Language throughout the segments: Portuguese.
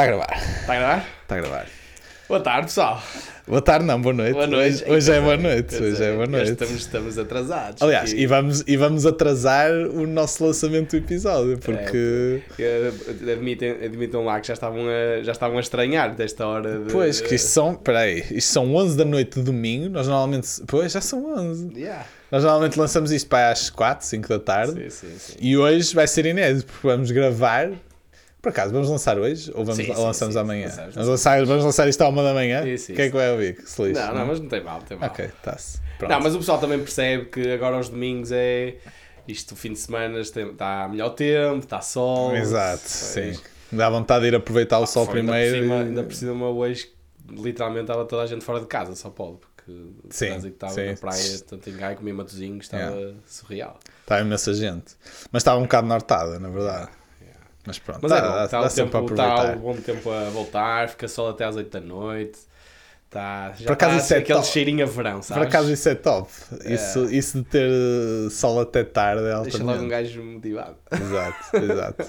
Está a gravar. Está a gravar? Está a gravar. Boa tarde, pessoal. Boa tarde, não, boa noite. Boa noite. Hoje, hoje é boa noite. Hoje dizer, é boa noite. Estamos, estamos atrasados. Aliás, aqui. e vamos, e vamos atrasar o nosso lançamento do episódio, porque. Eh, Admitem, admitam lá que já estavam, a, já estavam a estranhar desta hora de. Pois, que isto são. Peraí, isto são 11 da noite de domingo. Nós normalmente. Pois, já são 11. Yeah. Nós normalmente lançamos isto para às 4, 5 da tarde. Sim, sim, sim. E hoje vai ser inédito, porque vamos gravar. Por acaso, vamos lançar hoje ou vamos, Sim, lançamos sim, amanhã? lançamos, vamos, lançar, vamos lançar isto à uma da manhã? Sim, Quem é que vai ouvir? Que se lixe, Não, não, mas não tem mal, não tem mal. Ok, está-se. Não, mas o pessoal também percebe que agora aos domingos é. Isto, o fim de semana está melhor tempo, está sol. Exato, sim. Dá vontade de ir aproveitar o sol Foi, ainda primeiro. Por cima, e- ainda por cima hoje, literalmente, estava toda a gente fora de casa, só pode, porque o Sim, trânsito que estava sim. na praia, tanto em Gaia como em Matosinhos, estava surreal. Está imensa gente. Mas estava um bocado nortada, na verdade. Mas pronto, Mas dá, é bom, dá, está dá sempre para tempo, está aproveitar. o bom tempo a voltar, fica sol até às 8 da noite. Está, já Por acaso está isso é aquele top. cheirinho a verão, sabes? Por acaso isso é top. Isso, isso de ter sol até tarde é Deixa logo um altamente. gajo motivado. Exato, exato.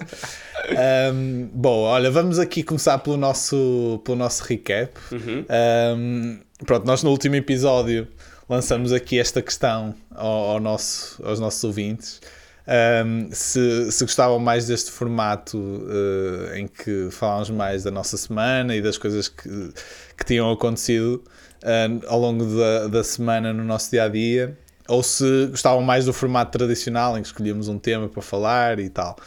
Um, bom, olha, vamos aqui começar pelo nosso, pelo nosso recap. Uhum. Um, pronto, nós no último episódio lançamos aqui esta questão ao, ao nosso, aos nossos ouvintes. Um, se, se gostavam mais deste formato uh, em que falámos mais da nossa semana e das coisas que, que tinham acontecido uh, ao longo da, da semana no nosso dia a dia, ou se gostavam mais do formato tradicional em que escolhíamos um tema para falar e tal.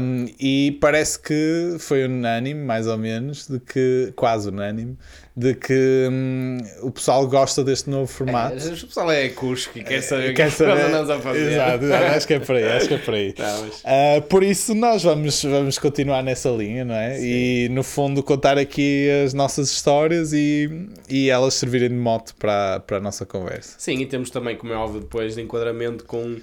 Um, e parece que foi unânime, mais ou menos, de que, quase unânime, de que hum, o pessoal gosta deste novo formato. É, o pessoal é cusco e quer saber o que é saber? andamos a fazer. Exato, acho que é por aí, acho que é por aí. Não, mas- Ah, por isso nós vamos, vamos continuar nessa linha, não é? E no fundo contar aqui as nossas histórias e, e elas servirem de mote para, para a nossa conversa. Sim, e temos também, como é óbvio, depois de enquadramento com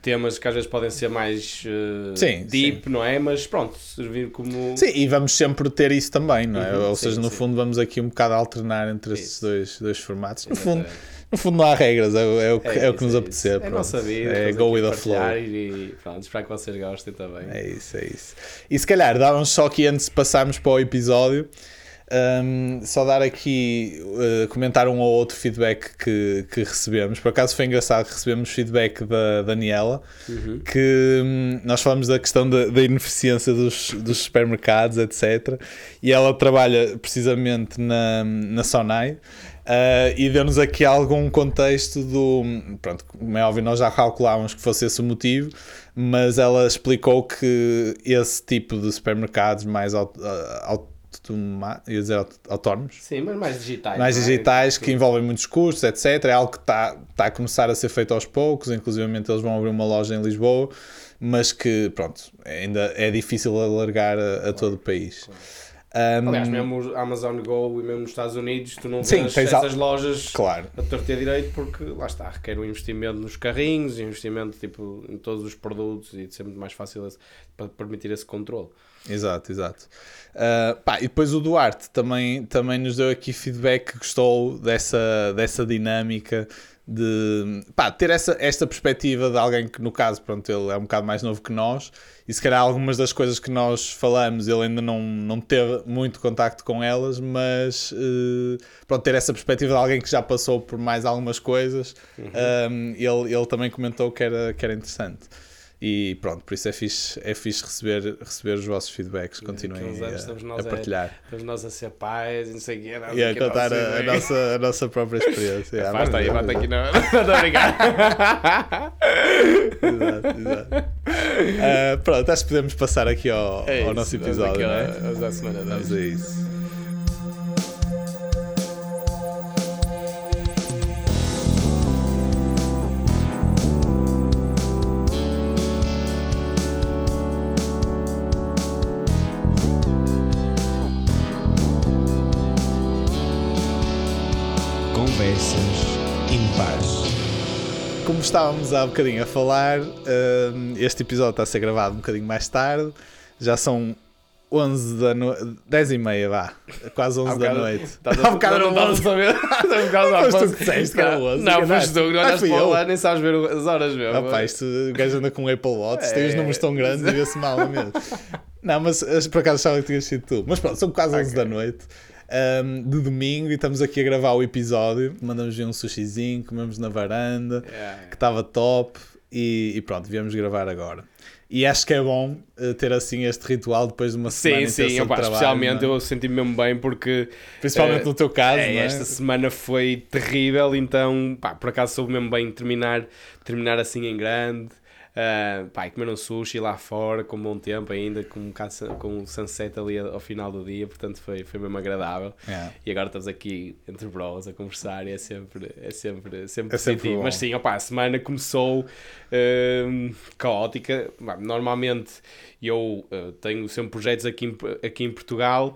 temas que às vezes podem ser mais eh, Sim, deep, não é? Mas pronto, servir como. Sim, e vamos sempre ter isso também, não é? Uhum, Ou sim, seja, no sim. fundo vamos aqui um bocado alternar entre Isso. dois, dois formatos. No fundo, no fundo não há regras, é, o- é o que, é, o que nos é apetecer. É a pronto. nossa vida. É go with a the flow. E pronto, espero que vocês gostem também. É isso, é isso. E se calhar dávamos só aqui antes de passarmos para o episódio, hum, só dar aqui, uh, comentar um ou outro feedback que, que recebemos. Por acaso foi engraçado que recebemos feedback da Daniela, Uhum. que hum, nós falamos da questão da, da ineficiência dos, dos supermercados, etc. E ela trabalha precisamente na, na Sonai. uh, e deu-nos aqui algum contexto do. Pronto, como é óbvio, nós já calculávamos que fosse esse o motivo, mas ela explicou que esse tipo de supermercados mais aut- uh, automa- ia dizer autónomos, Sim, mas mais digitais. mais é? digitais que envolvem muitos custos, etc. É algo que está tá a começar a ser feito aos poucos, inclusive eles vão abrir uma loja em Lisboa, mas que, pronto, ainda é difícil alargar a, a todo o país. Um, Aliás, mesmo Amazon Go e mesmo nos Estados Unidos, tu não Sim, vês essas lojas Claro, a torta a direito porque lá está, requer um investimento nos carrinhos, investimento tipo, em todos os produtos e de ser muito mais fácil esse- para permitir esse controle. Exato, exato. Uh, pá, e depois o Duarte também, também nos deu aqui feedback que gostou dessa, dessa dinâmica de pá, ter essa, esta perspectiva de alguém que, no caso, pronto, ele é um bocado mais novo que nós e se calhar algumas das coisas que nós falamos ele ainda não, não teve muito contacto com elas, mas uh, pronto, ter essa perspectiva de alguém que já passou por mais algumas coisas, um, ele, ele também comentou que era, que era interessante. E pronto, por isso é fixe, é fixe receber, receber os vossos feedbacks. Continuem a a, estamos a nós a- partilhar. Estamos nós a ser pais e não sei o quê. E a aqui contar nós a, a assim, nossa, a nossa própria experiência. Yeah, Basta aí, vamos- basta aqui na. Não a brincar. Exato, exato. Ah, pronto, acho que podemos passar aqui ao, É ao isso, nosso vamos episódio, aqui não é? ao- Vamos à semana Vamos a isso. Estávamos há bocadinho a falar, hum, este episódio está a ser gravado um bocadinho mais tarde. Já são 11 da noite, 10 e meia, vá. Quase 11 Há da noite. Estás Há bocado não estás 11. a saber. Estás um bocado à Mas tu que disseste que era 11, Não, enganaste. foste tu, não Ah, olhas fui para lá, nem sabes ver as horas mesmo. Rapaz, isto, o gajo anda com um Apple Watch, tem os É. números tão grandes e vê-se mal é mesmo. Não, mas por acaso achava que tinha sido tu. Mas pronto, são quase 11 da noite um, de domingo e estamos aqui a gravar o episódio. Mandamos um sushizinho, comemos na varanda, Yeah. que estava top e, e pronto, viemos gravar agora. E acho que é bom eh, ter assim este ritual depois de uma semana Sim, intensa sim, de opa, trabalho, especialmente não é? eu senti-me mesmo bem porque Principalmente eh, no teu caso, é, é? esta semana foi terrível, então pá, por acaso soube mesmo bem terminar, terminar assim em grande. Uh, pá, e comer um sushi lá fora com bom tempo ainda, com um, bocado com um sunset ali ao final do dia, portanto foi, foi mesmo agradável. Yeah. E agora estamos aqui entre bros a conversar e é sempre, é sempre, sempre É sempre positivo. bom. Mas sim, opá, a semana começou hum, caótica. Normalmente eu uh, tenho sempre projetos aqui em, aqui em Portugal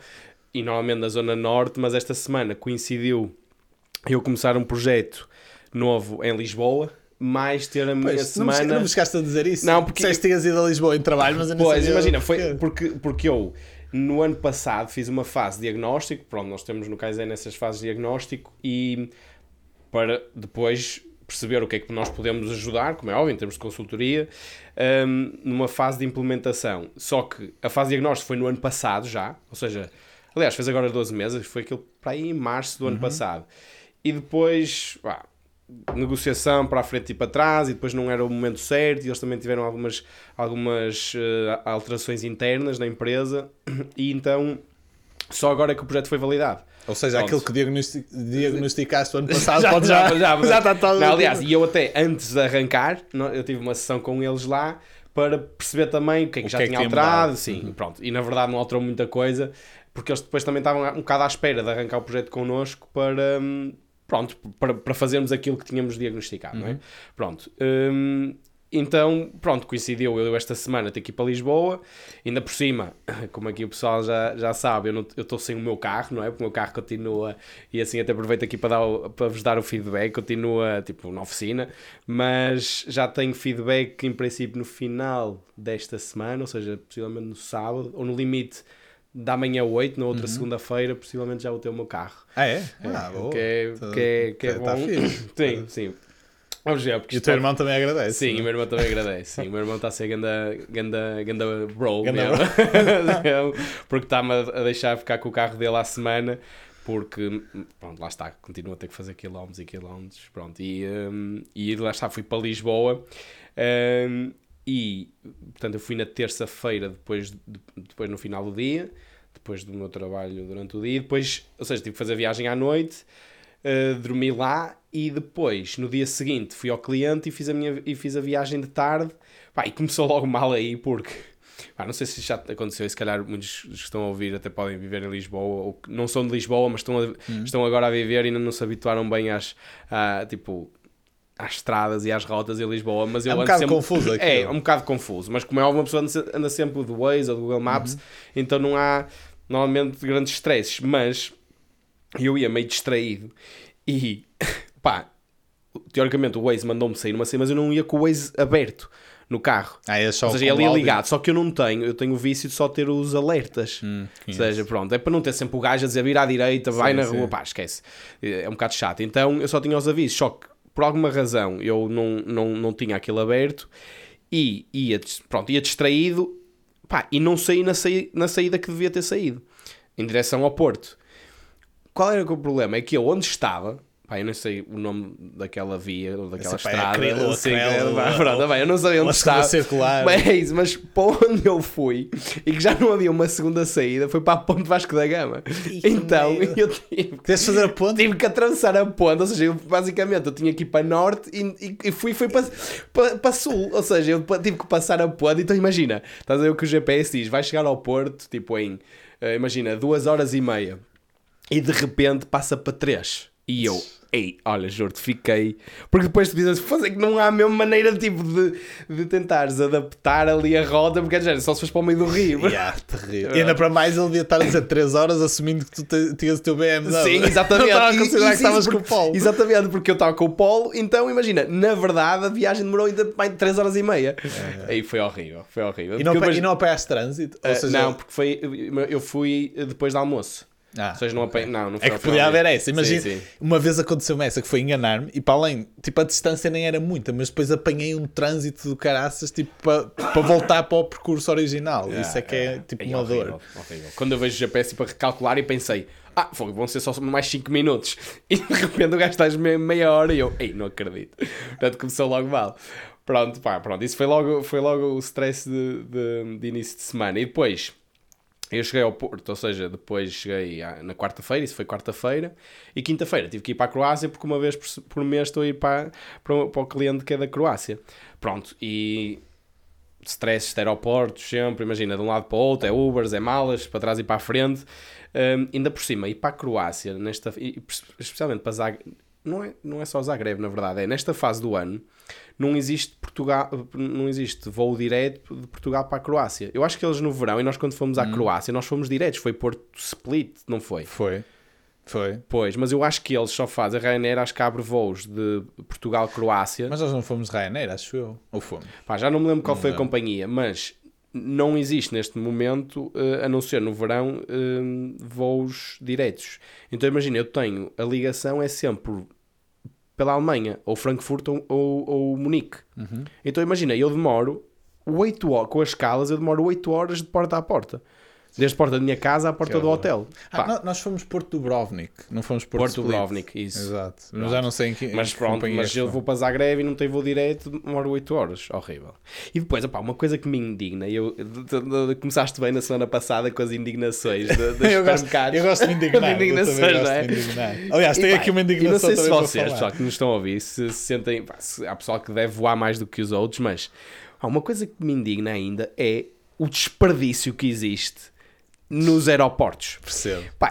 e normalmente na Zona Norte, mas esta semana coincidiu eu começar um projeto novo em Lisboa, mais ter a minha Pois, não, me, semana. não me chegaste a dizer isso. Não, porque- Disseste que tinhas ido a Lisboa em trabalho, mas eu não Pois, imagina, o foi porque, porque eu no ano passado fiz uma fase de diagnóstico, pronto, nós temos no Kaizen nessas fases de diagnóstico e para depois perceber o que é que nós podemos ajudar, como é óbvio, em termos de consultoria, hum, numa fase de implementação. Só que a fase de diagnóstico foi no ano passado já, ou seja, aliás, fez agora 12 meses, foi aquilo para aí em março do ano passado. E depois, pá, negociação para a frente e para trás e depois não era o momento certo e eles também tiveram algumas, algumas eh, alterações internas na empresa e então só agora é que o projeto foi validado. Ou seja, Pronto. aquilo que diagnosti- diagnosticaste o ano passado já, pode já, já, já, já está todo. Não, aliás, e eu até antes de arrancar, eu tive uma sessão com eles lá para perceber também o que é que O já que é que tinha tinha alterado, sim, pronto. E na verdade não alterou muita coisa, porque eles depois também estavam um bocado à espera de arrancar o projeto connosco para, hum, pronto, para, para fazermos aquilo que tínhamos diagnosticado, não é? Pronto. hum, então, pronto, coincidiu eu esta semana ter que ir para Lisboa, ainda por cima, como aqui o pessoal já, já sabe, eu estou sem o meu carro, não é? Porque o meu carro continua, e assim até aproveito aqui para, dar para vos dar o feedback, continua tipo na oficina, mas já tenho feedback em princípio no final desta semana, ou seja, possivelmente no sábado, ou no limite da manhã 8, na outra segunda-feira, possivelmente já vou ter o meu carro. Ah, é? É, Ah, boa. que é, Tá- que é, que é tá- tá bom. fixe. sim, sim. Vamos ver, porque E o teu pode- irmão também agradece. Sim, não o é? meu irmão também agradece. Sim, o meu irmão está a ser ganda, ganda, ganda bro, Ganda mesmo. porque está-me a deixar ficar com o carro dele à semana, porque, pronto, lá está, continuo a ter que fazer quilómetros e quilómetros, pronto, e, hum, e lá está, fui para Lisboa, hum, e, portanto, eu fui na terça-feira, depois, de- depois no final do dia, depois do meu trabalho durante o dia, e depois, ou seja, tive que fazer a viagem à noite, Uh, dormi lá e depois, no dia seguinte, fui ao cliente e fiz a, minha, e fiz a viagem de tarde. Pá, e começou logo mal aí, porque pá, não sei se já aconteceu, e se calhar muitos que estão a ouvir até podem viver em Lisboa, ou que não são de Lisboa, mas estão, a- estão agora a viver e ainda não se habituaram bem às, à, tipo, às estradas e às rotas em Lisboa. Mas eu É um ando bocado sempre- confuso aquilo. É, é um bocado confuso, mas como é uma pessoa anda se- anda sempre do Waze ou do Google Maps, então não há normalmente grandes stresses, mas eu ia meio distraído e pá, teoricamente o Waze mandou-me sair numa cena, mas eu não ia com o Waze aberto no carro. Ah, é só Ou seja, ele ia áudio? ligado, só que eu não tenho, eu tenho o vício de só ter os alertas. Hum, Ou seja, pronto, é para não ter sempre o gajo a dizer vira à direita, vai Sim, na sim. rua, pá, esquece. É um bocado chato. Então eu só tinha os avisos, só que por alguma razão eu não, não, não tinha aquilo aberto e ia, pronto, ia distraído pá, e não saí na, saí na saída que devia ter saído, em direção ao Porto. Qual era o problema? É que eu, onde estava, pá, eu não sei o nome daquela via ou daquela Esse, pá, é estrada, assim, pá, pronto, bem, eu não sabia Uma onde estava. circular. Mas, mas para onde eu fui e que já não havia uma segunda saída foi para a Ponte Vasco da Gama. que então merda. eu tive, Tens de fazer a ponte? tive que atravessar a ponte, ou seja, eu, basicamente eu tinha que ir para norte e, e- e fui, fui para, para, para sul, ou seja, eu tive que passar a ponte. Então imagina, estás a ver o que o GPS diz, vai chegar ao Porto, tipo em, eh, imagina, duas horas e meia e de repente passa para três. E eu, ei, olha, juro-te, fiquei. Porque depois tu dizes, fazer que não há a mesma maneira tipo, de, de tentares adaptar ali a rota, porque é só se fores para o meio do rio. Yeah, terrível. E ainda para mais ele devia estar a dizer 3 horas assumindo que tu tinhas o teu BMW. Sim, exatamente. Não estava a considerar que estavas com o Paulo. Exatamente, porque eu estava com o Polo, então imagina, na verdade a viagem demorou ainda mais de 3 horas e meia. Aí foi horrível, foi horrível. E não, depois- e não apanhaste trânsito? Ou Ah, seja, não, porque foi, eu fui depois do almoço. Ah, seja, não apanhei. Não, não foi É que podia haver essa. Imagina, Sim, sim. uma vez aconteceu-me essa que foi enganar-me e para além, tipo, a distância nem era muita, mas depois apanhei um trânsito do caraças, tipo, para, para voltar para o percurso original. Isso é que é, tipo, É uma horrível, dor. horrível. Quando eu vejo o GPS para recalcular e pensei, ah, vão ser só mais 5 minutos. E de repente o gajo está me- meia hora e eu, ei, não acredito. Portanto, começou logo mal. Pronto, pá, pronto. Isso foi logo, foi logo o stress de, de, de início de semana. E depois, eu cheguei ao Porto, ou seja, depois cheguei na quarta-feira, isso foi quarta-feira, e quinta-feira tive que ir para a Croácia, porque uma vez por, mês estou a ir para, para, para o cliente que é da Croácia. Pronto, e stress de aeroportos, sempre, imagina, de um lado para o outro, é Ubers, é malas, para trás e para a frente. Um, ainda por cima, ir para a Croácia, nesta, especialmente para Zagreb, não é, não é só Zagreb, na verdade, é nesta fase do ano, não existe Portugal, não existe voo direto de Portugal para a Croácia. Eu acho que eles no verão, e nós quando fomos à Croácia, nós fomos diretos, foi Porto Split, não foi? Foi. Foi. Pois, mas eu acho que eles só fazem, a Ryanair acho que abre voos de Portugal-Croácia. Mas nós não fomos Ryanair, acho eu. Ou fomos? Pá, já não me lembro qual foi a companhia, mas não existe neste momento, eh, a não ser no verão, eh, voos diretos. Então imagina, eu tenho, a ligação é sempre pela Alemanha, ou Frankfurt ou, ou, ou Munique. Uhum. Então imagina, eu demoro 8 horas, com as escalas, eu demoro 8 horas de porta a porta. Desde a porta da minha casa à porta Que do hotel. Ah, Pá, nós fomos Porto Dubrovnik, não fomos Porto, Porto Split. Dubrovnik, isso. Exato. Mas já não sei em que. em Mas que pronto, mas eu vou para Zagreb e não tenho voo direto, demoro 8 horas. Horrível. E depois, opá, uma coisa que me indigna, eu, começaste bem na semana passada com as indignações de, dos eu, gosto, eu gosto de indignar. De indignações, não é? indignar. Aliás, tem aqui uma E não indignação sei se vocês, pessoal, que nos estão a ouvir, se se sentem. pá, se há pessoal que deve voar mais do que os outros, mas há uma coisa que me indigna ainda é o desperdício que existe nos aeroportos. Percebo. Pá,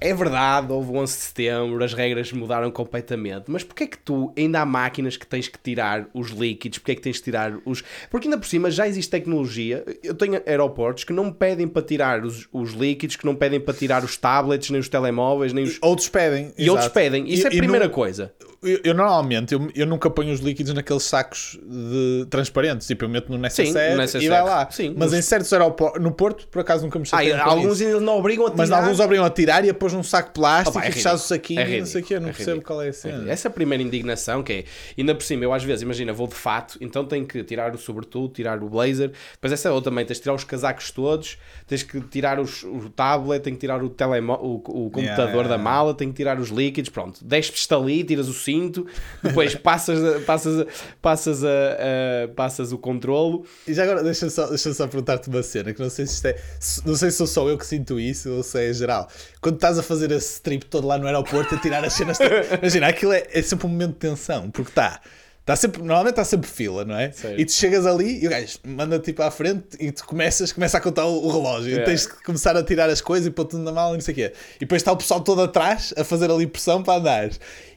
é verdade, houve o 11 de setembro, as regras mudaram completamente, mas porquê é que tu ainda há máquinas que tens que tirar os líquidos? Porquê é que tens que tirar os. Porque ainda por cima já existe tecnologia. Eu tenho aeroportos que não me pedem para tirar os, os líquidos, que não pedem para tirar os tablets, nem os telemóveis, nem os. Outros pedem. E outros exato. pedem. Isso E- é a primeira não- coisa. Eu, eu normalmente, eu, eu nunca ponho os líquidos naqueles sacos de transparentes. Tipo, eu meto no necessaire e vai lá. Sim, mas nos- em certos aeroportos, no Porto, por acaso nunca me Ah, chatei alguns ainda não obrigam a tirar. Mas alguns obrigam a tirar e a pôr num saco plástico Opa, é e fechar o ridículo. saquinho É e não sei o quê. Eu não ridículo, é percebo ridículo. qual é a cena. Essa é a primeira indignação que é, ainda por cima, eu às vezes, imagina, vou de fato, então tenho que tirar o sobretudo, tirar o blazer, depois essa é outra também, tens de tirar os casacos todos, tens que tirar os, o tablet, tenho que tirar o, telemo, o, o computador yeah, da mala, tenho que tirar os líquidos, pronto, destes-te ali, tiras o cinto, depois passas, passas, passas, a, a- passas o controlo, E já agora, deixa só, deixa só perguntar-te uma cena, que não sei se isto é. Não sei se sou só eu que sinto isso ou se é geral. Quando estás a fazer esse trip todo lá no aeroporto a tirar as cenas. Imagina, aquilo é, é sempre um momento de tensão, porque está. Tá sempre, normalmente está sempre fila, não é? Certo. E tu chegas ali e o gajo manda tipo à frente e tu começas, começa a contar o, o relógio. É. E tens que começar a tirar as coisas e pôr tudo na mala e não sei o quê. E depois está o pessoal todo atrás a fazer ali pressão para andar.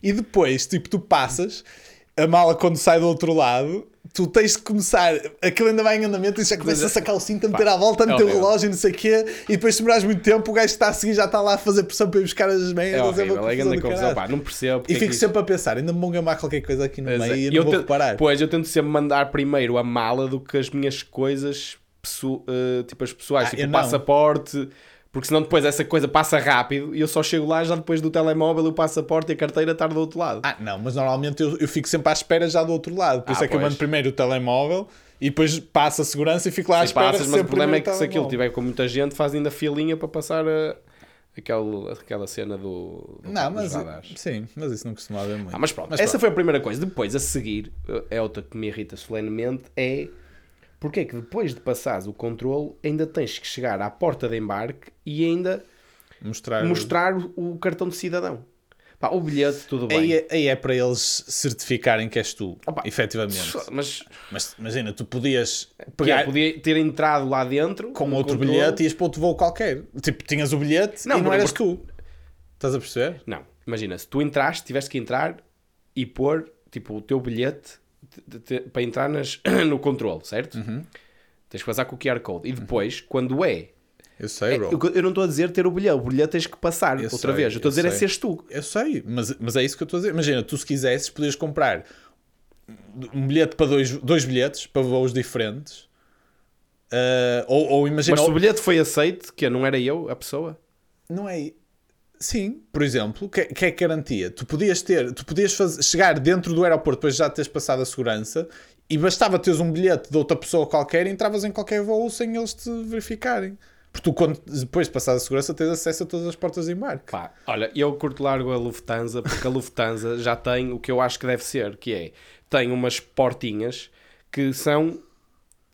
E depois, tipo, tu passas, a mala quando sai do outro lado, tu tens de começar, aquilo ainda vai em andamento e já começa a sacar o cinto, a meter à volta, a é meter o horrível. relógio e não sei o quê. E depois, se demorares muito tempo, o gajo que está a seguir já está lá a fazer pressão para ir buscar as merdas. é horrível, é confusão grande confusão, pá, não percebo. E é fico isso- sempre a pensar, ainda me vão gamar qualquer coisa aqui no meio é. e eu Eu não vou te- reparar. Pois, eu tento sempre mandar primeiro a mala do que as minhas coisas, eh, tipo as pessoais, Ah, tipo o não. Porque senão depois essa coisa passa rápido e eu só chego lá já depois do telemóvel, o passaporte e a carteira estar do outro lado. Ah, não, mas normalmente eu, eu fico sempre à espera já do outro lado. Por isso Ah, é que eu mando primeiro o telemóvel e depois passo a segurança e fico lá à Sim, espera. passas, mas o problema é que se aquilo tiver com muita gente, faz ainda filinha para passar a, aquela, aquela cena do, do Não, mas sim, mas isso não costuma haver muito. Ah, mas pronto, Mas essa pronto. foi a primeira coisa. Depois, a seguir, é outra que me irrita solenemente, é porque é que depois de passares o controle ainda tens que chegar à porta de embarque e ainda mostrar. mostrar o, cartão de cidadão. Pá, o bilhete, tudo bem. Aí, é- aí é para eles certificarem que és tu, Opa, efetivamente. Mas Mas imagina, tu podias pegar... podia ter entrado lá dentro com outro controle. bilhete e ias para outro voo qualquer. Tipo, tinhas o bilhete Não, e não porque- eras tu. Estás a perceber? Não, imagina, se tu entraste, tiveste que entrar e pôr tipo, o teu bilhete de- para entrar nas, no controle, certo? Uhum. Tens que passar com o QR Code. E depois, quando é Eu sei, É, bro. eu, eu não estou a dizer ter o bilhete, o bilhete tens que passar Eu outra sei, vez. Eu estou a dizer é sei. seres tu. Eu sei, mas, mas é isso que eu estou a dizer. Imagina, tu se quisesses, podias comprar um bilhete para dois, dois bilhetes para voos diferentes. Ah, ou, ou imagina. Mas se o bilhete foi aceito, que não era eu a pessoa? Não é. Sim, por exemplo, que, que é garantia? Tu podias ter, tu podias fazer, chegar dentro do aeroporto depois de já teres passado a segurança e bastava teres um bilhete de outra pessoa qualquer e entravas em qualquer voo sem eles te verificarem. Porque tu, quando, depois de passar a segurança, tens acesso a todas as portas de embarque. Pá, olha, eu curto largo a Lufthansa porque a Lufthansa já tem o que eu acho que deve ser, que é, tem umas portinhas que são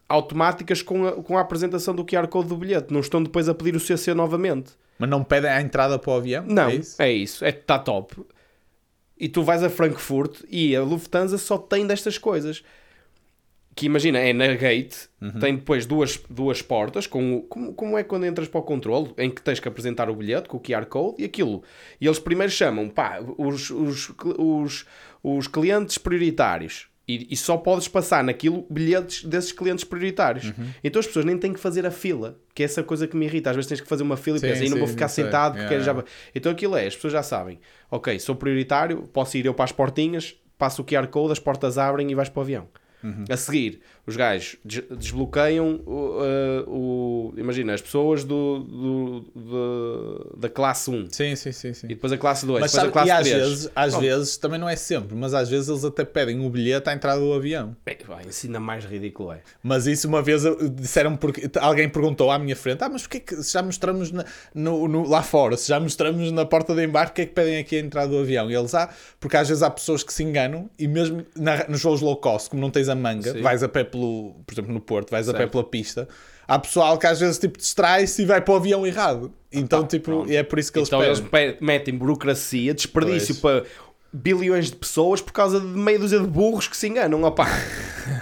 automáticas com a, com a apresentação do QR Code do bilhete. Não estão depois a pedir o CC novamente. Mas não pedem a entrada para o avião? Não, É isso? é isso. É está top. E tu vais a Frankfurt e a Lufthansa só tem destas coisas. Que imagina, é na gate, Uhum. tem depois duas, duas portas, com como, como é quando entras para o controle, em que tens que apresentar o bilhete com o QR Code e aquilo. E eles primeiro chamam, pá, os, os, os, os clientes prioritários. E, e só podes passar naquilo bilhetes desses clientes prioritários. Uhum. Então as pessoas nem têm que fazer a fila, que é essa coisa que me irrita. Às vezes tens que fazer uma fila e Sim, pensas, "Ei, não vou ficar sei. sentado porque Yeah, já. Então aquilo é, as pessoas já sabem, ok, sou prioritário, posso ir eu para as portinhas, passo o QR Code, as portas abrem e vais para o avião. Uhum. A seguir, os gajos des- desbloqueiam o, uh, o- Imagina, as pessoas do, do- do- da classe 1 Sim, sim, sim. sim. e depois a classe 2, Mas depois sabe, a e classe às 3. vezes, às vezes, também não é sempre, mas às vezes eles até pedem o bilhete à entrada do avião. Bem, vai, isso ainda mais ridículo é. Mas isso uma vez eu- disseram porque alguém perguntou à minha frente: Ah, mas porquê que se já mostramos na- no, no- lá fora, se já mostramos na porta de embarque, porque é que pedem aqui a entrada do avião? E eles, ah, porque às vezes há pessoas que se enganam e mesmo na- nos voos low cost, como não tens a manga, Sim. vais a pé pelo, por exemplo, no Porto, vais a pé Certo. pela pista. Há pessoal que às vezes tipo distrai-se e vai para o avião errado. Então, tipo, pronto. e é por isso que eles Então eles pedem. pe- metem burocracia, desperdício Pois. para bilhões de pessoas por causa de meia dúzia de burros que se enganam. Opá,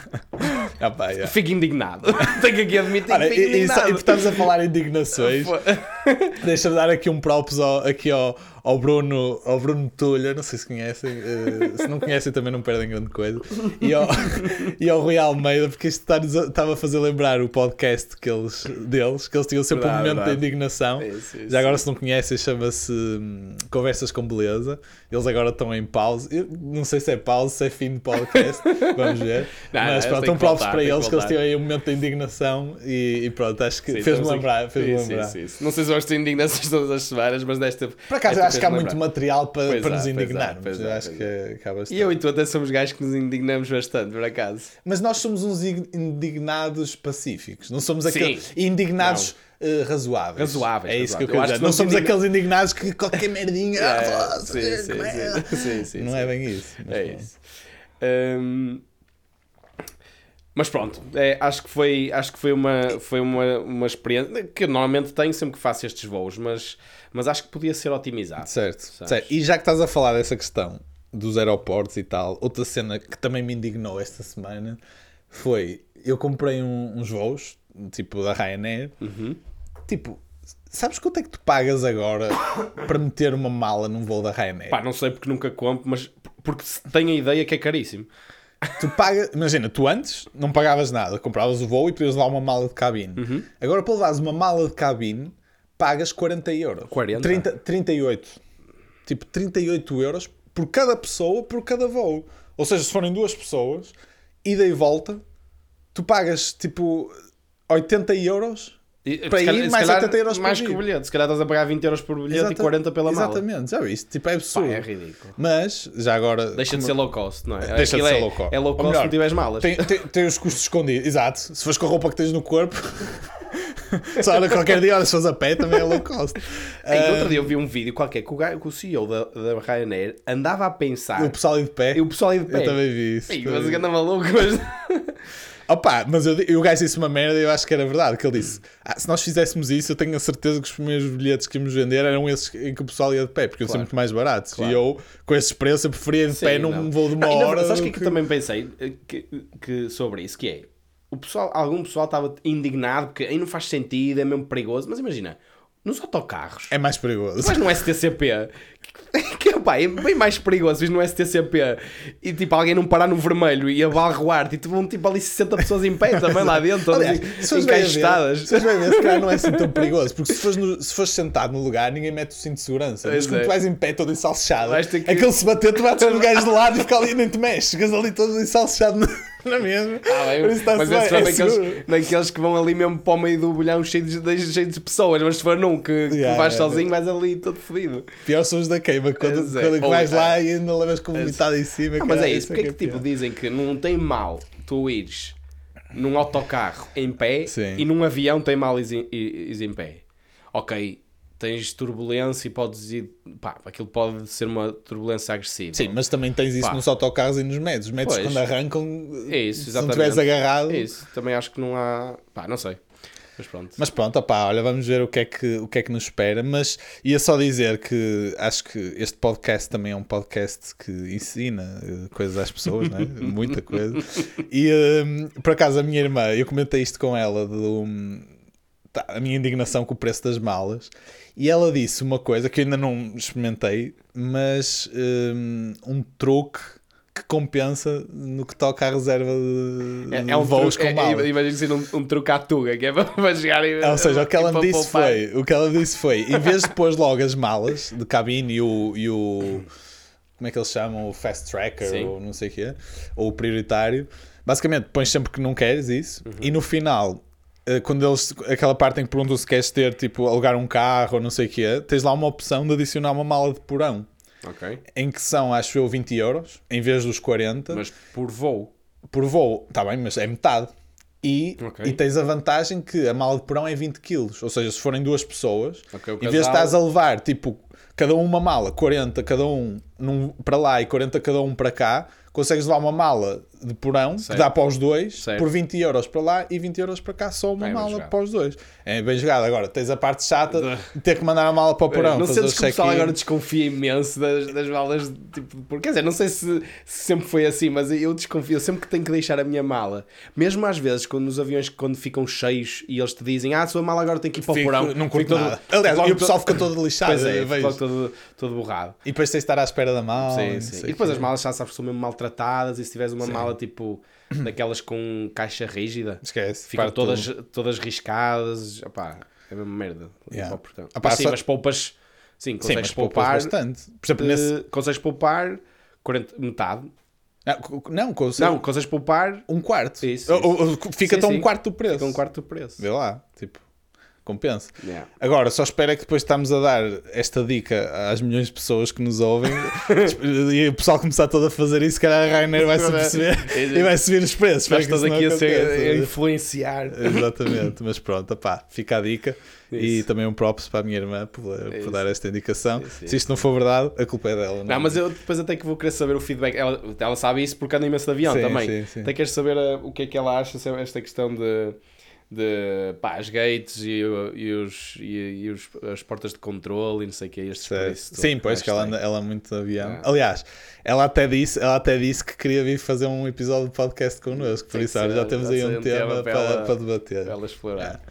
Ah, yeah. fico indignado. Tenho que aqui admitir que fico e, e, indignado. e estamos a falar indignações. Deixa-me dar aqui um props ao, aqui ao, ao Bruno, ao Bruno Tulha, não sei se conhecem, eh, se não conhecem também não perdem grande coisa, e ao, e ao Rui Almeida, porque isto estava a fazer lembrar o podcast que eles, deles, que eles tinham sempre um Verdade, momento verdade. de indignação. Isso, isso, Já agora, se não conhecem, chama-se hum, Conversas com Beleza. Eles agora estão em pausa. Eu não sei se é pausa, se é fim de podcast, vamos ver. Não, Mas não, pronto, um props voltar, para tem que eles, que eles tinham aí um momento de indignação e, e pronto, acho que fez-me lembrar. Fez-me Sim, lembrar. sim, sim. Não sei se gosto de indignações todas as semanas, mas desta. Por acaso, esta acho que há muito material para, Pois para há, nos há, indignarmos. há, acho pois que acaba E eu e tu até somos gajos que nos indignamos bastante, por acaso. Mas nós somos uns ig- indignados pacíficos, não somos aqueles indignados eh, razoáveis. Razoáveis, É isso que eu razoáveis. quero Eu dizer. Não não somos indigna- aqueles indignados que qualquer merdinha. ah, É, foda-se, sim, sim, é? sim, sim, Não sim. é bem isso. É pronto. isso. Hum, mas pronto, é, acho que foi, acho que foi, uma, foi uma, uma experiência que eu normalmente tenho sempre que faço estes voos, mas, mas acho que podia ser otimizado. Certo, certo. E já que estás a falar dessa questão dos aeroportos e tal, outra cena que também me indignou esta semana foi: eu comprei um- uns voos, tipo da Ryanair, Uhum. tipo. Sabes quanto é que tu pagas agora para meter uma mala num voo da Ryanair? Pá, não sei porque nunca compro, mas porque tenho a ideia que é caríssimo. Tu pagas, imagina, tu antes não pagavas nada, compravas o voo e podias levar uma mala de cabine. Uhum. Agora, para levares uma mala de cabine, pagas 40 euros. 40? 30, 38. Tipo, 38 euros por cada pessoa, por cada voo. Ou seja, se forem duas pessoas, ida e volta, tu pagas tipo 80 euros E, Para ir, calhar- se mais calhar 80 euros por Mais vir. que o bilhete. Se calhar estás a pagar 20 euros por bilhete Exata- e 40 pela mala. Exatamente, já viste? Tipo, é Pá, absurdo. é ridículo. Mas, já agora. Deixa de como- ser low cost, não é? Deixa de Aquilo ser é, low cost. É low cost melhor, se não tiveres malas. Tem, tem, tem os custos escondidos, exato. Se fores com a roupa que tens no corpo, só olha qualquer dia, olha, se fores a pé também é low cost. Ei, Ah, outro dia eu vi um vídeo qualquer que o, gajo- que o CEO da, da Ryanair andava a pensar. o pessoal ir de pé, E o pessoal ia de pé. eu também vi isso. Ei, mas vi. anda maluco, mas. Opa, mas eu, e o gajo disse uma merda e eu acho que era verdade. Que ele disse: "Ah, se nós fizéssemos isso, eu tenho a certeza que os primeiros bilhetes que íamos vender eram esses em que o pessoal ia de pé, porque Claro. muito mais baratos. Claro. E eu, com esses preços, eu preferia ir de pé Sim, num não. voo de uma Não, hora. verdade, Sabes o que é que eu também pensei eh, que, que sobre isso? Que é o pessoal, algum pessoal estava indignado porque aí não faz sentido, é mesmo perigoso. Mas imagina, nos autocarros, É mais perigoso. mas no STCP, que pá, é bem mais perigoso ir no STCP e tipo alguém não parar no vermelho e abalroar e tipo, vão tipo ali 60 pessoas em pé também lá dentro, todas Aliás, se fores bem a ver, encaixetadas. se fores bem a ver, se calhar não é assim tão perigoso, porque se fores, no- se fores sentado no lugar, ninguém mete o cinto de segurança. Mas quando é. tu vais em pé todo ensalchado, que- aquele se bater, tu bates no gajo de lado e fica ali e nem te mexes. Ficas ali todo ensalchado no, na mesma. Ah, bem, está-se mas são é naqueles, seguro. naqueles que vão ali mesmo para o meio do bolhão cheio de, cheio de pessoas, mas se for num que, que Yeah, vais yeah, sozinho, vais ali todo fodido. Pior são os da queima, quando, é. quando Ou- vais lá é. e ainda levas com vomitada em cima. Ah, mas é isso, porque é que, tipo dizem que não tem mal tu ires num autocarro em pé Sim. e num avião tem mal ires em, ires em pé? Ok, tens turbulência e podes ir. pá, aquilo pode ser uma turbulência agressiva. Sim, mas também tens isso Pá. nos autocarros e nos médios. Os médios Pois. quando arrancam, É isso, se não exatamente. estiveres agarrado. É isso, também acho que não há. pá, não sei. Mas pronto. Mas pronto, opá, olha, vamos ver o que, é que, o que é que nos espera. Mas ia só dizer que acho que este podcast também é um podcast que ensina eh, coisas às pessoas, né? muita coisa. E hum, por acaso a minha irmã, eu comentei isto com ela, do, a minha indignação com o preço das malas. E ela disse uma coisa que eu ainda não experimentei, mas hum, um truque que compensa no que toca à reserva de, É, é um voos truque, com é, malas. é, imagina ser um, um truque à tuga, que é para, para chegar e. Ou seja, o que ela me disse poupar. foi, o que ela disse foi, em vez de pôr logo as malas de cabine e o, e o como é que eles chamam, o fast tracker Sim. ou não sei o quê, ou o prioritário, basicamente pões sempre que não queres isso Uhum. e no final quando eles, aquela parte em que perguntam se queres ter, tipo, alugar um carro ou não sei o quê, tens lá uma opção de adicionar uma mala de porão, Ok. em que são, acho eu, 20 euros, em vez dos 40 Mas por voo. por voo, está bem, mas é metade. E, Ok. e tens a vantagem que a mala de porão é 20 kg. Ou seja, se forem duas pessoas, Ok, o em vez de casal- estás a levar tipo cada um uma mala, 40 cada um num, para lá e 40 cada um para cá, consegues levar uma mala de porão Certo. que dá para os dois Certo. por 20 euros para lá e 20 euros para cá, só uma Bem, mala para os dois. É bem jogado. Agora tens a parte chata de ter que mandar a mala para o porão. não fazer sentes o que o pessoal agora desconfia imenso das, das malas, tipo, porque, quer dizer, não sei se, se sempre foi assim, mas eu desconfio sempre que tenho que deixar a minha mala. Mesmo às vezes, quando nos aviões quando ficam cheios e eles te dizem, ah, a sua mala agora tem que ir para o porão. não curto todo- nada. Aliás, fico e o pessoal todo- fica todo lixado. Pois é, vejo. logo todo, todo borrado. E depois tens de estar à espera da mala. Sim, não sim. E depois quê. as malas já sabes que são mesmo maltratadas e se tiveres uma mala tipo daquelas com caixa rígida, Esquece. ficam todas, tudo. todas riscadas. Opá, é mesmo merda. Yeah. Opá, Mas sim, só- mas poupas. Sim, Sim, consegues poupas poupar. bastante. Por exemplo, nesse... consegues poupar 40, metade. Não, co- não, com Não, consegues poupar um quarto. Isso, Ou- ou- ou fica Sim, tão sim. um quarto do preço. fica um quarto do preço. Vê lá, tipo, compensa. Yeah. Agora, só espero é que depois estamos a dar esta dica às milhões de pessoas que nos ouvem e o pessoal começar todo a fazer isso, se calhar a Rainer vai se perceber e vai subir os preços. Espero Estás que não aqui a, ser, a influenciar. Exatamente, mas pronto, pá, fica a dica e Isso. também um props para a minha irmã por, por dar esta indicação. Isso, Se isto não for verdade, a culpa é dela. Não, mas eu depois até que vou querer saber o feedback. Ela, ela sabe isso porque anda imenso de avião Sim, também. sim, sim. Até queres saber uh, o que é que ela acha sobre esta questão de, de pá, as gates e, e os, e, e os, as portas de controle e não sei o que, estes preços todos. Sim, pois Acho que ela anda, ela é muito avião. É. Aliás, ela até, disse, ela até disse que queria vir fazer um episódio de podcast connosco, por isso ser, já temos aí um um tema, tema para, para ela- para debater. Para ela explorar.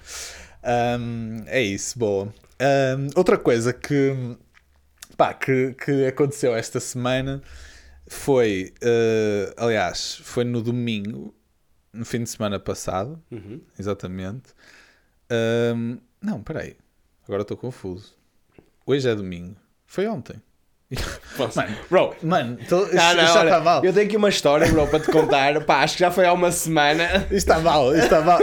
Um, é isso, boa. Um, outra coisa que, pá, que, que aconteceu esta semana foi, uh, aliás, foi no domingo, no fim de semana passado, Uhum. exatamente. Um, não, peraí, agora estou confuso. Hoje é domingo, foi ontem. Mano, Bro, Mano, tô, isto, não, não, isto está mal. eu tenho aqui uma história, bro, para te contar. Pá, acho que já foi há uma semana. Isto está mal, isto está mal.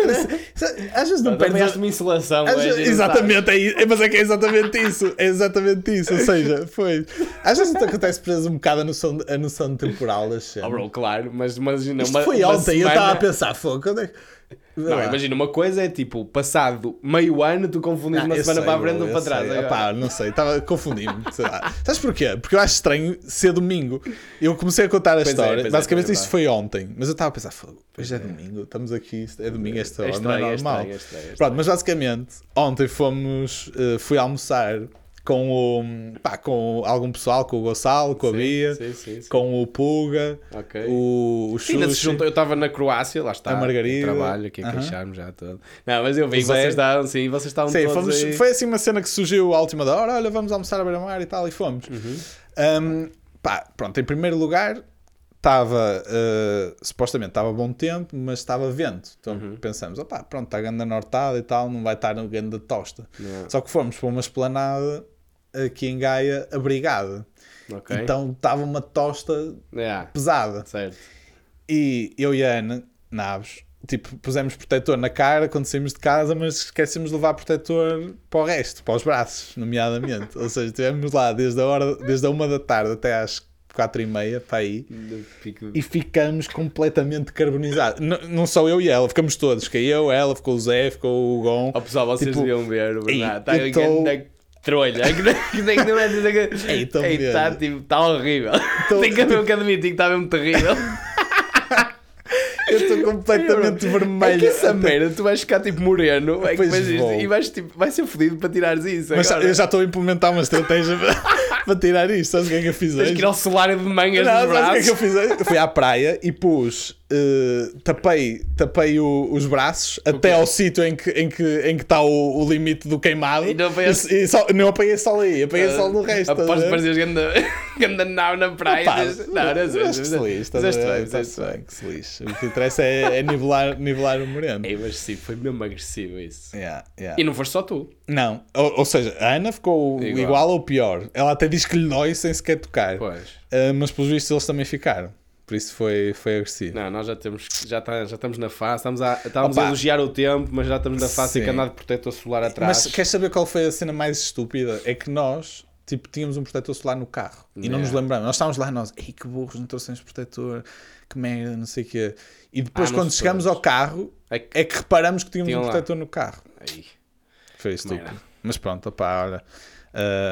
Às vezes não perdes. Uma insolação Às vezes- exatamente, é, mas é que é exatamente isso. É exatamente isso. Ou seja, foi. Às vezes não te acontece preso um bocado a noção, a noção temporal das. Oh, cenas. bro, claro, mas imagina. Isto uma, foi uma ontem, eu semana- estava a pensar, fogo, quando é que. Não, imagina, uma coisa é tipo, passado meio ano, tu confundes Não, uma semana sei, para a frente ou para trás. sei. agora. Epá, não sei, estava confundindo-me. Sabes porquê? Porque eu acho estranho ser domingo. Eu comecei a contar a Pois é, história. é, Basicamente, é isto foi ontem. Mas eu estava a pensar, hoje é domingo, estamos aqui, é domingo, esta É hora, não é estranho, é normal. estranho, é estranho, é Pronto, mas basicamente, ontem fomos, eh, fui almoçar com o, pá, com algum pessoal, com o Gonçalo, com a Sim, Bia, sim, sim, com o Puga, Ok. o, o se juntou- eu estava na Croácia, lá está. A Margarida. Trabalho, aqui a Aham. queixar-me já todo. Não, mas eu vi, Zé. vocês estavam, sim, vocês estavam Sim, todos fomos- foi assim uma cena que surgiu à última da hora, olha, vamos almoçar a beira-mar e tal, e fomos. Uhum. Um, pá, pronto, em primeiro lugar, estava, eh, supostamente estava bom tempo, mas estava vento. Então Uhum. pensamos, opá, pronto, está ganda nortada e tal, não vai estar no ganda tosta. Yeah. Só que fomos para uma esplanada aqui em Gaia, abrigada. Ok. Então estava uma tosta Yeah, pesada. certo. E eu e a Ana, Naves, tipo, pusemos protetor na cara quando saímos de casa, mas esquecemos de levar protetor para o resto, para os braços, nomeadamente. Ou seja, estivemos lá desde a, hora, desde a uma da tarde até às quatro e meia, para aí, Fico- e ficamos completamente carbonizados. N- não só eu e ela, ficamos todos. Fiquei eu, ela, ficou o Zé, ficou o Gon. Ó pessoal, vocês Tipo, deviam ver, o Bernardo. Está tô- trolha. Que nem- que nem- não é dizer que. Ei, Ei, tá, tipo, tá horrível. Tô- Tem que haver que admitir que está mesmo terrível. Eu estou completamente É vermelho. que essa merda, tu vais ficar tipo moreno é que vou. e vais, tipo, vai ser fodido para tirares isso. Mas agora. eu já estou a implementar uma estratégia para, para tirar isto. Sabes o que é que eu fiz Tens hoje? que ir ao solário de mangas Não, nos sabes o que é que eu braços. fiz hoje? Fui à praia e pus, eh, tapei, tapei o- os braços até ao sítio em que está em que, em que está o, o limite do queimado. E não E- e só- não apanhei sol aí, apanhei sol no resto. estás a Aposto que ver? parecias ganda, nau na praia. Pá, Dizes- não, não que se lixe, estás bem, fizeste bem. que se lixe. O que interessa é, é nivelar, nivelar o moreno. Mas sim, foi mesmo agressivo isso. Yeah, yeah. E não foste só tu. Não, ou, ou seja, a Ana ficou Igual. igual. ou pior. Ela até diz que lhe dói sem sequer tocar. Pois. Uh, mas pelos vistos eles também ficaram. Por isso foi, foi agressivo. Não, nós já temos já, tá, já estamos na fase, estamos a, estávamos Opa. a elogiar o tempo, mas já estamos na fase em que andar de protetor solar atrás. Mas queres saber qual foi a cena mais estúpida? É que nós, tipo, tínhamos um protetor solar no carro e não Yeah. nos lembramos. Nós estávamos lá e nós, ei que burros, não trouxemos protetor, que merda, não sei o quê. E depois, Ah, não quando chegamos trouxe. ao carro, É que- é que reparamos que tínhamos um lá. protetor no carro. Ai. Foi estúpido. Mas pronto, opá, olha,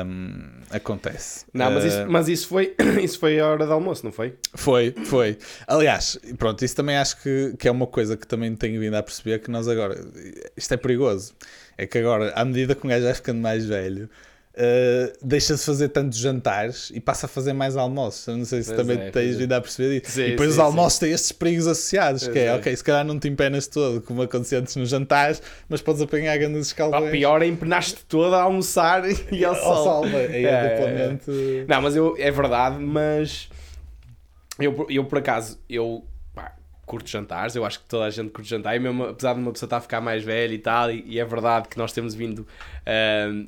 hum, acontece. Não, mas isso, mas isso foi isso foi a hora do almoço, não foi? Foi, foi. Aliás, pronto, isso também acho que, que é uma coisa que também tenho vindo a perceber que nós agora. Isto é perigoso. É que agora, à medida que um gajo vai ficando mais velho, uh, deixa de fazer tantos jantares e passa a fazer mais almoços. Eu não sei se Pois também é, tens é. vindo a perceber isso. Sim, e depois sim, os almoços têm estes perigos associados, Pois que é, é. ok, se calhar não te empenas todo, como acontecia antes nos jantares, mas podes apanhar grandes A escalões. pior é empenar-te toda a almoçar e ao Ao sol. sol, aí é, É, é. Não, mas eu, é verdade, mas eu, eu por acaso, eu pá, curto jantares, eu acho que toda a gente curte jantar, e mesmo apesar de uma pessoa estar a ficar mais velha e tal, e, e é verdade que nós temos vindo ahm,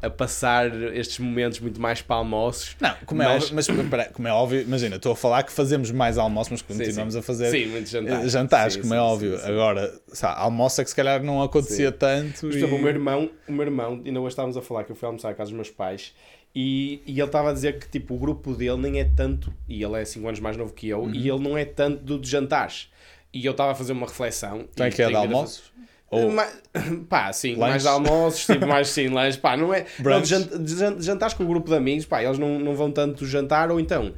a passar estes momentos muito mais para almoços. Não, como é Mas- óbvio, mas como é óbvio, imagina, estou a falar que fazemos mais almoços, mas continuamos sim. a fazer Sim, jantares. eh, jantares, Sim, como sim, é sim, óbvio. sim. Agora, sabe, almoço é que se calhar não acontecia tanto. E- o meu irmão, o meu irmão, ainda hoje estávamos a falar que eu fui almoçar à casa dos meus pais e, e ele estava a dizer que tipo, o grupo dele nem é tanto, e ele é 5 anos mais novo que eu, Uhum. e ele não é tanto do de jantares. E eu estava a fazer uma reflexão. Então é que é de tenho vindo a almoços? fazer- Ou Ma- pá, sim, Lanche? mais almoços, tipo, mais sim, lanche, pá, não é. Não, Brunch? de, jan- de jan- de jantares com o grupo de amigos, pá, eles não, não vão tanto jantar, ou então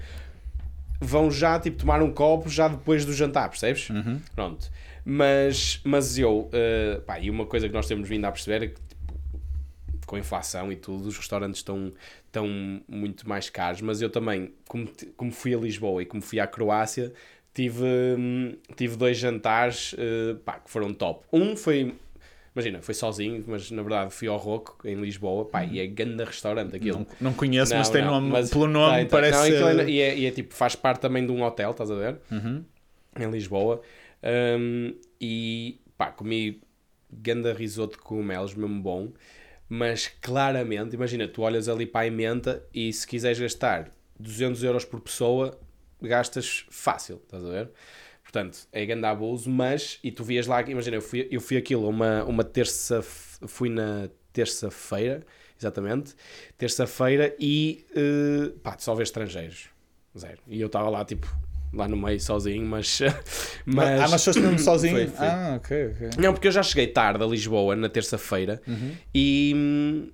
vão já, tipo, tomar um copo já depois do jantar, percebes? Uhum. Pronto. Mas, mas eu, eh, pá, e uma coisa que nós temos vindo a perceber é que, tipo, com a inflação e tudo, os restaurantes estão, estão muito mais caros, mas eu também, como, como fui a Lisboa e como fui à Croácia, tive, hum, tive dois jantares eh, pá, que foram top. Um foi, imagina, foi sozinho, mas na verdade fui ao Roco, em Lisboa, pá, e é grande restaurante aquilo. não, não conheço, mas Não, tem não, nome, mas pelo nome tem. parece. Não, aquilo é- e, é, e é tipo, faz parte também de um hotel, estás a ver? Uhum. Em Lisboa. Um, e pá, comi ganda risoto de cogumelos, mesmo bom. Mas claramente, imagina, tu olhas ali para a emenda e se quiseres gastar 200 euros por pessoa, gastas fácil, estás a ver? Portanto, é grande abuso, mas, e tu vias lá, imagina, eu fui, eu fui aquilo uma, uma terça, fui na terça-feira, exatamente, terça-feira, e eh, pá, só vês estrangeiros, zero. E eu estava lá, tipo, lá no meio sozinho, mas. Mas... Ah, mas foste mesmo sozinho? Foi, foi. Ah, ok, ok. Não, porque eu já cheguei tarde a Lisboa na terça-feira Uhum. e.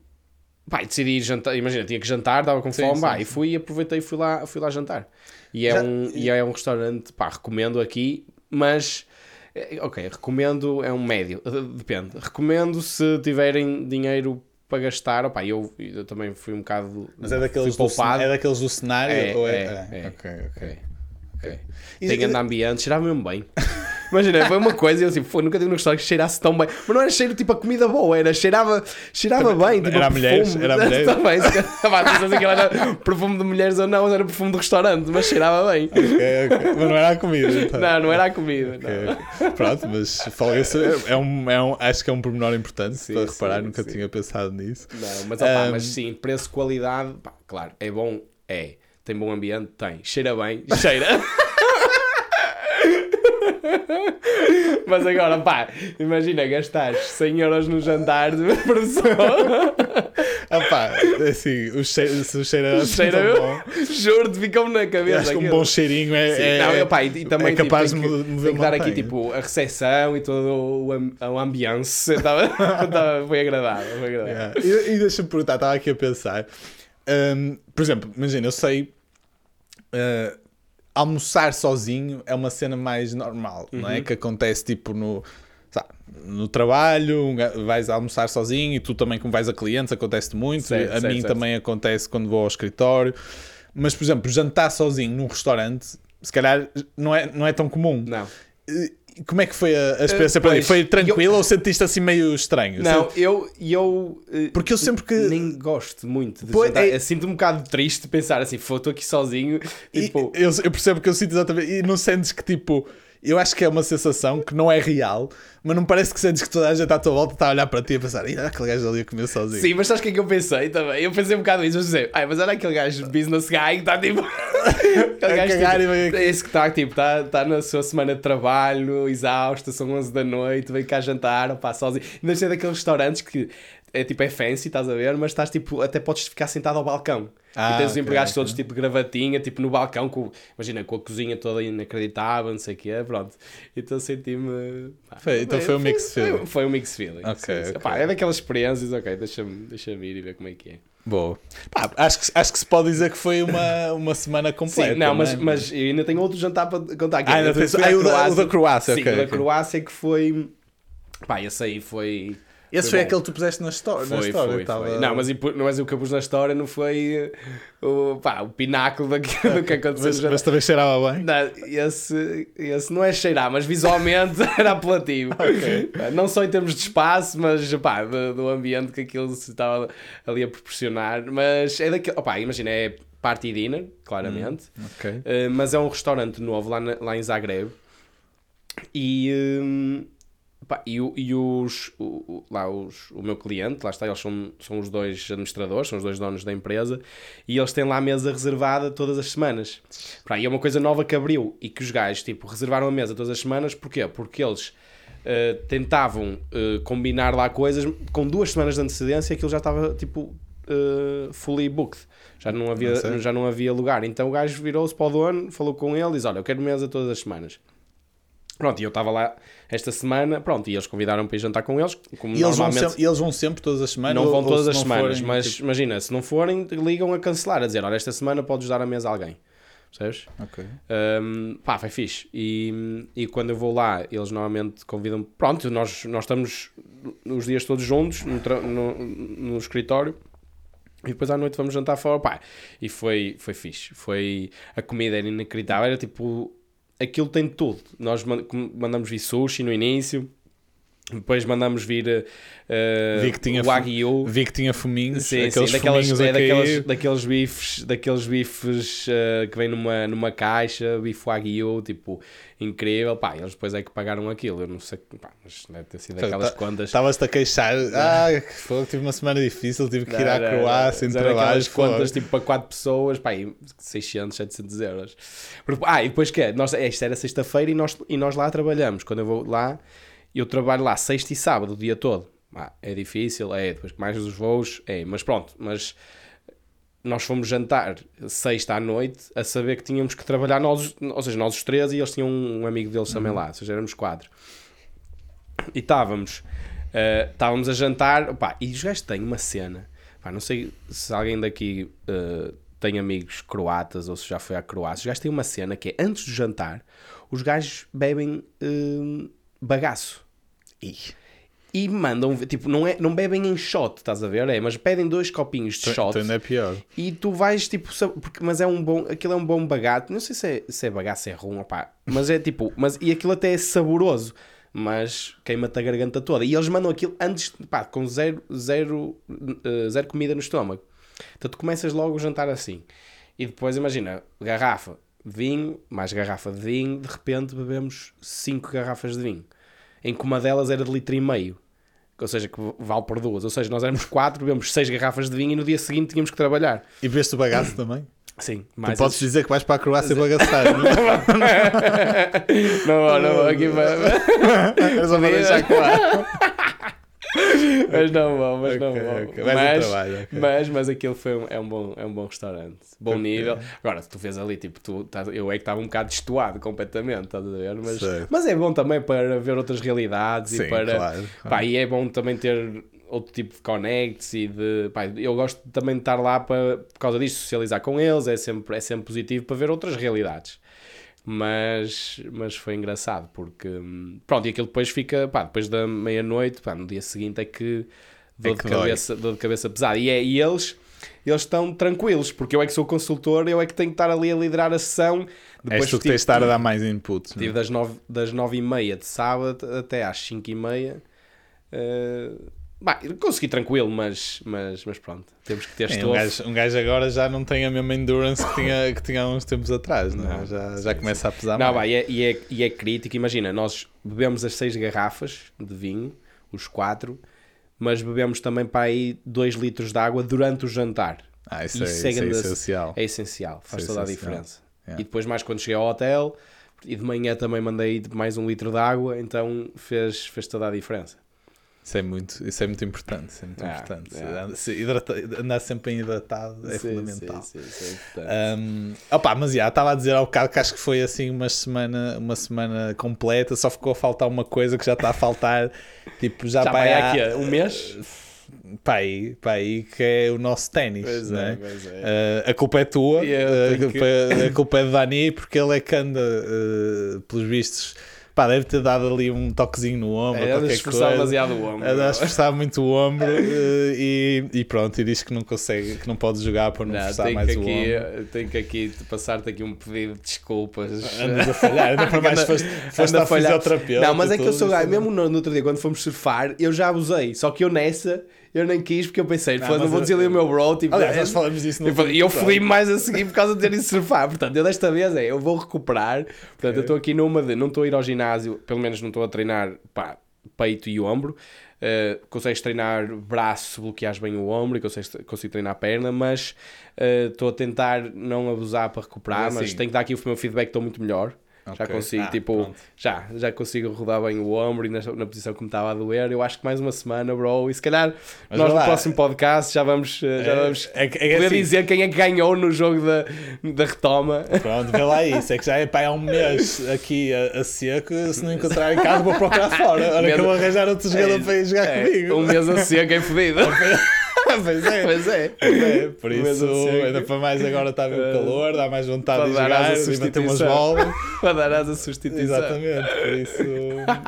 Pá, decidi ir jantar. Imagina, tinha que jantar, estava com Sim, fome, sim, pá, sim. e fui aproveitei e fui lá, fui lá jantar. E é, Já- um, e é um restaurante, pá, recomendo aqui, mas. eh, Ok, recomendo, é um médio, depende. Recomendo se tiverem dinheiro para gastar, opá, eu, eu também fui um bocado. Mas é daqueles, do, poupado. é daqueles do cenário? É, ou é? é, Ah, é. Ok, ok. Ok, ok. E- Tem grande ambiente, cheirava mesmo bem. Imagina, foi uma coisa, eu assim, foi, nunca tive um restaurante que cheirasse tão bem. Mas não era cheiro tipo a comida boa, era cheirava, cheirava bem. Tipo, era a mulheres, era mulheres. Também, se calhar, pá, não sei se aquilo era perfume de mulheres ou não, mas era perfume de restaurante, mas cheirava bem. Ok, ok. Mas não era a comida. Então. Não, não era a comida. Ok, não. ok. Pronto, mas folga é, é um, é um, acho que é um pormenor importante Sim, para sim, reparar, nunca sim. tinha pensado nisso. Não, mas, opá, Um, mas sim, preço-qualidade, pá, claro, é bom, é. Tem bom ambiente? Tem. Cheira bem? Cheira. Mas agora, pá, imagina gastares 100 euros no jantar de por pessoa. Ah pá, assim, o cheiro, se o cheiro era assim bom, Juro-te, ficam-me na cabeça. acho que um bom cheirinho é, Sim, é, não, eu, pá, e, e também, é capaz tipo, de tem que, mover tem que dar aqui tipo a recepção e todo o, o ambiance. Tava, tava- foi agradável. Foi agradável. Yeah. E, e deixa-me perguntar, estava aqui a pensar. Hum, por exemplo, imagina, eu sei. uh, almoçar sozinho é uma cena mais normal, não Uhum. é? Que acontece tipo no. sabe, No trabalho, vais almoçar sozinho e tu também, como vais a clientes, acontece muito. Certo, a certo, mim certo. também acontece quando vou ao escritório. Mas, por exemplo, jantar sozinho num restaurante, se calhar não é, não é tão comum. Não. E Como é que foi a, a experiência para ti? Foi tranquilo eu- ou sentiste assim meio estranho? Não, eu, eu eh, Porque eu sempre que. nem gosto muito de Pois, é- Eu Sinto um bocado triste de pensar assim, "Fô, estou aqui sozinho. E Tipo, eu, eu percebo que eu sinto exatamente. E não sentes que tipo. Eu acho que é uma sensação que não é real, mas não parece que sentes que toda a gente à tua volta está a olhar para ti e a pensar, "Ih, olha aquele gajo ali a comer sozinho. Sim, mas sabes o que é que eu pensei também? Eu pensei um bocado nisso, mas pensei, ai, mas olha aquele gajo business guy que está tipo. A gajo cagar tipo, e vem aqui. é esse que está tipo, está tá na sua semana de trabalho, exausto, são 11 da noite, vem cá jantar, opá, sozinho. Deve ser daqueles restaurantes que é tipo, é fancy, estás a ver, mas estás tipo, até podes ficar sentado ao balcão. Ah, e tens os empregados ok. todos tipo de gravatinha, tipo no balcão, com, imagina, com a cozinha toda inacreditável, não sei o quê, pronto. Então senti-me. pá, Foi- então foi um foi- feeling. Foi um mixed feeling. Ok, sim, sim. ok. Pá, é daquelas experiências, ok, deixa-me deixa ir e ver como é que é. Boa. Pá, acho, que, acho que se pode dizer que foi uma, uma semana completa. Sim, não, mas, é? mas eu ainda tenho outro jantar para contar aqui. Ah, ainda Eu fui tens- ah, o da- Croácia, Sim, ok, o da. Croácia que foi. Pá, esse aí foi. Esse foi foi aquele que tu puseste na, histó- na Foi, história. foi, tava- foi. Não, mas, mas o que eu pus na história não foi uh, o, pá, o pináculo daquilo do que aconteceu mas, mas também cheirava bem. Não, esse, esse não é cheirar, mas visualmente era apelativo. Não só em termos de espaço, mas pá, do, do ambiente que aquilo se estava ali a proporcionar. Mas é daquele. Opá, imagina, é party dinner, claramente. Ok. Uh, mas é um restaurante novo lá, na- lá em Zagreb. E, hum, pá, e, o- e os, o, lá os, o meu cliente, lá está, eles são, são os dois administradores, são os dois donos da empresa, e eles têm lá a mesa reservada todas as semanas. Pá, e é uma coisa nova que abriu e que os gajos tipo, reservaram a mesa todas as semanas, porquê? Porque eles uh, tentavam uh, combinar lá coisas com duas semanas de antecedência aquilo já estava tipo uh, fully booked. Já não, havia, Ah, sério? já não havia lugar. Então o gajo virou-se para o dono, falou com ele e disse: Olha, eu quero mesa todas as semanas. Pronto, e eu estava lá esta semana, pronto, e eles convidaram para ir jantar com eles, como E eles, vão normalmente sempre, e eles vão sempre todas as semanas? não ou- vão ou todas se as semanas, forem, mas tipo- imagina, se não forem, ligam a cancelar, a dizer, olha, esta semana podes dar a mesa a alguém. Percebes? Ok. Um, pá, foi fixe. E, e quando eu vou lá, eles normalmente convidam-me. Pronto, nós, nós estamos os dias todos juntos no, no, no escritório. E depois à noite vamos jantar fora, pá. E foi, foi fixe. Foi, a comida era inacreditável. Era tipo, aquilo tem tudo. Nós mandamos vir sushi no início. Depois mandamos vir uh, Vi que tinha o Wagyu. Vi que tinha fuminhos, Sim, aqueles sim, daquelas, é daquelas, cair. daqueles bifes, daqueles bifes eh, que vem numa, numa caixa, bife wagyu, tipo, incrível, pá, eles depois é que pagaram aquilo, eu não sei, pá, mas deve ter sido aquelas Tá- contas. Estavas-te a queixar. Ah, que fogo, tive uma semana difícil, tive que ir à Croácia, em não, eram trabalho. contas tipo para 4 pessoas, pá, e 600, 700 euros. Ah, e depois que é? Nós, é, isto era sexta-feira e nós, e nós lá trabalhamos. Quando eu vou lá, eu trabalho lá sexta e sábado o dia todo. Ah, é difícil, é, depois mais os voos, é, mas pronto, mas nós fomos jantar sexta à noite a saber que tínhamos que trabalhar nós, ou seja, nós os três e eles tinham um amigo deles também lá, ou seja, éramos quatro. E estávamos, eh, estávamos a jantar, opá, e os gajos têm uma cena, pá, não sei se alguém daqui eh, tem amigos croatas ou se já foi à Croácia, os gajos têm uma cena que é antes do jantar, os gajos bebem eh, bagaço. E mandam, tipo, não, é, não bebem em shot, estás a ver? É, mas pedem dois copinhos de shot. Então ainda é pior. E tu vais tipo, porque, mas é um bom, aquilo é um bom bagato, não sei se é, se é bagaço, se é rum, opá, mas é tipo, mas, e aquilo até é saboroso, mas queima-te a garganta toda. E eles mandam aquilo antes, pá, com zero, zero, eh, zero comida no estômago. Então tu começas logo o jantar assim. E depois imagina, garrafa de vinho, mais garrafa de vinho, de repente bebemos cinco garrafas de vinho. Em que uma delas era de litro e meio. Ou seja, que vale por duas. Ou seja, nós éramos quatro, bebemos seis garrafas de vinho e no dia seguinte tínhamos que trabalhar. E veste o bagaço também? Sim, Tu mais podes esses- dizer que vais para a Croácia para gastar, não é? não não aqui para. É só para deixar claro. mas não vou, mas não Ok, vou. ok. Vais ao Mas, ok. mas, mas aquilo foi um, é, um bom, é um bom restaurante. Bom nível. Agora, tu vês ali, tipo, tu, eu é que estava um bocado destoado completamente, estás a ver? Mas, Sei. mas é bom também para ver outras realidades Sim, e para. claro. Pá, e é bom também ter outro tipo de connects e de. Pá, eu gosto também de estar lá para, por causa disto, socializar com eles, é sempre, é sempre positivo para ver outras realidades. Mas, mas foi engraçado porque. hum, Pronto, e aquilo depois fica. Pá, depois da meia-noite, pá, no dia seguinte é que. Dor, É que de, dói. cabeça, dor de cabeça pesada. E, é, e eles. Eles estão tranquilos, porque eu é que sou consultor, eu é que tenho que estar ali a liderar a sessão. És tu que tens de estar a dar mais inputs. não é? Tive das nove, das nove e meia de sábado até às cinco e meia. Uh, bah, consegui tranquilo, mas, mas, mas pronto. Temos que ter Sim, um, gajo, um gajo agora já não tem a mesma endurance que tinha, que tinha há uns tempos atrás, não, é? Não, já, sim, já sim. começa a pesar Não, mais. e, é, e, é, e é crítico. Imagina, nós bebemos as seis garrafas de vinho, os quatro, mas bebemos também para aí dois litros de água durante o jantar. Ah, isso, é, Isso é isso é essencial. É essencial, faz Isso é toda a diferença. Yeah. E depois, mais quando cheguei ao hotel, e de manhã também mandei mais um litro de água, então fez, fez toda a diferença. Isso é muito, isso é muito importante. Isso é muito Ah, importante. é. Se hidrata- andar sempre bem hidratado é Sim, fundamental. sim, sim, isso é importante. Um, opa, mas já, estava a dizer ao bocado que acho que foi assim uma semana, uma semana completa, só ficou a faltar uma coisa que já está a faltar, tipo, já, vai há- aqui um mês? para aí, para aí, que é o nosso ténis. Não é, é? é. Uh, a culpa é tua, uh, culpa, a culpa é de Dani, porque ele é que anda, uh, pelos vistos, pá, deve ter dado ali um toquezinho no ombro, É, qualquer coisa. demasiado o ombro. Anda a esforçar muito o ombro uh, e, e pronto, e diz que não consegue, que não pode jogar para não, Não, forçar mais que o ombro. aqui, tenho que aqui passar-te aqui um pedido de desculpas. Andas a falhar, ainda para mais foste, foste a fisioterapeuta. Não, mas é que eu sou gajo, isso. mesmo no, no outro dia, quando fomos surfar, eu já abusei. Só que eu nessa, eu nem quis, porque eu pensei, Não, "Foda, não mas vou dizer ali o meu bro. Tipo, Aliás, é- nós falamos disso no E eu fui mais a seguir por causa de ter ido surfar. Portanto, eu desta vez é, eu vou recuperar. Portanto, eu estou aqui numa de, não estou a ir ao ginásio, pelo menos não estou a treinar pá, peito e ombro. Uh, consegues treinar braço se bloqueares bem o ombro e consegues, consigo treinar a perna, mas uh, estou a tentar não abusar para recuperar, Mas mas, assim- tenho que dar aqui o meu feedback, estou muito melhor. Já Ok. consigo, Ah, tipo, pronto. já, já consigo rodar bem o ombro e na, na posição que me estava a doer. Eu acho que mais uma semana, bro. E se calhar Mas nós no próximo podcast já vamos, uh, já É- vamos é é poder assim- dizer quem é que ganhou no jogo da, da retoma. Pronto, vê lá isso. É que já é pá, há um mês aqui a, a seco. Se não encontrar em casa, vou procurar fora. Olha que eu vou arranjar outro jogador para ir jogar É, comigo. Um mês a seco é fodido. pois é. pois é. É, por isso, a seco. ainda para mais agora está a ver o calor, dá mais vontade Para de jogar, de bater umas bolas. Para dar asa substituição. Exatamente, por isso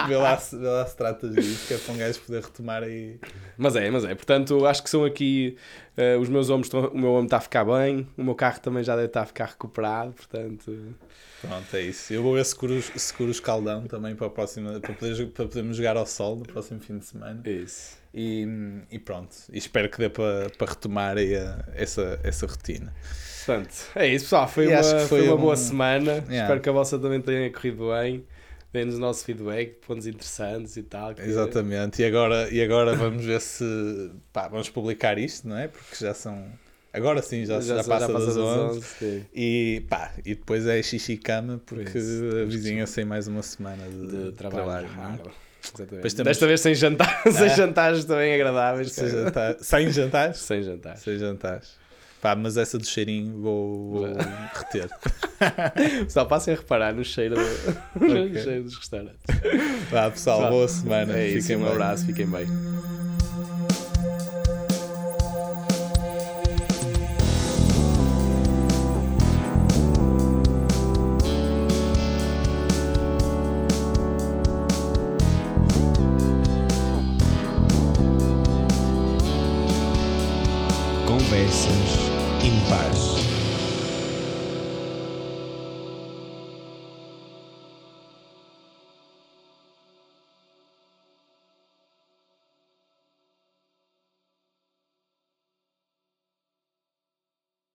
vê lá, se- vê lá se tratas disso, que é para um gajo poder retomar aí. Mas é, mas é. Portanto, acho que são aqui eh, os meus ombros, estão- o meu ombro está a ficar bem, o meu carro também já deve estar a ficar recuperado, portanto... Pronto, é isso. Eu vou ver se curo, se curo o escaldão também para, a próxima, para, poder, para podermos jogar ao sol no próximo fim de semana. Isso. E, e pronto, e espero que dê para, para retomar a- essa, essa rotina. Portanto, é isso, pessoal. Foi, E uma, acho que foi foi uma um- boa semana. Yeah. Espero que a vossa também tenha corrido bem. Dê-nos o nosso feedback, pontos interessantes e tal. que- Exatamente, e agora, e agora vamos ver se pá, vamos publicar isto, não é? Porque já são. Agora sim, já, já, passa, das 11. sim. E pá, e depois é xixi cama porque a vizinha tem mais uma semana de, de trabalho. não é? Exatamente. Temos- Desta vez sem jantar, sem Ah. jantares também agradáveis. Sem jantar- Sem jantares? Sem jantares. Sem jantares. Pá, mas essa do cheirinho vou, vou reter. Só passem a reparar no cheiro, do- no Ok. cheiro dos restaurantes. Vá pessoal, Vá. boa semana. É isso, Fiquem um bem. abraço, fiquem bem.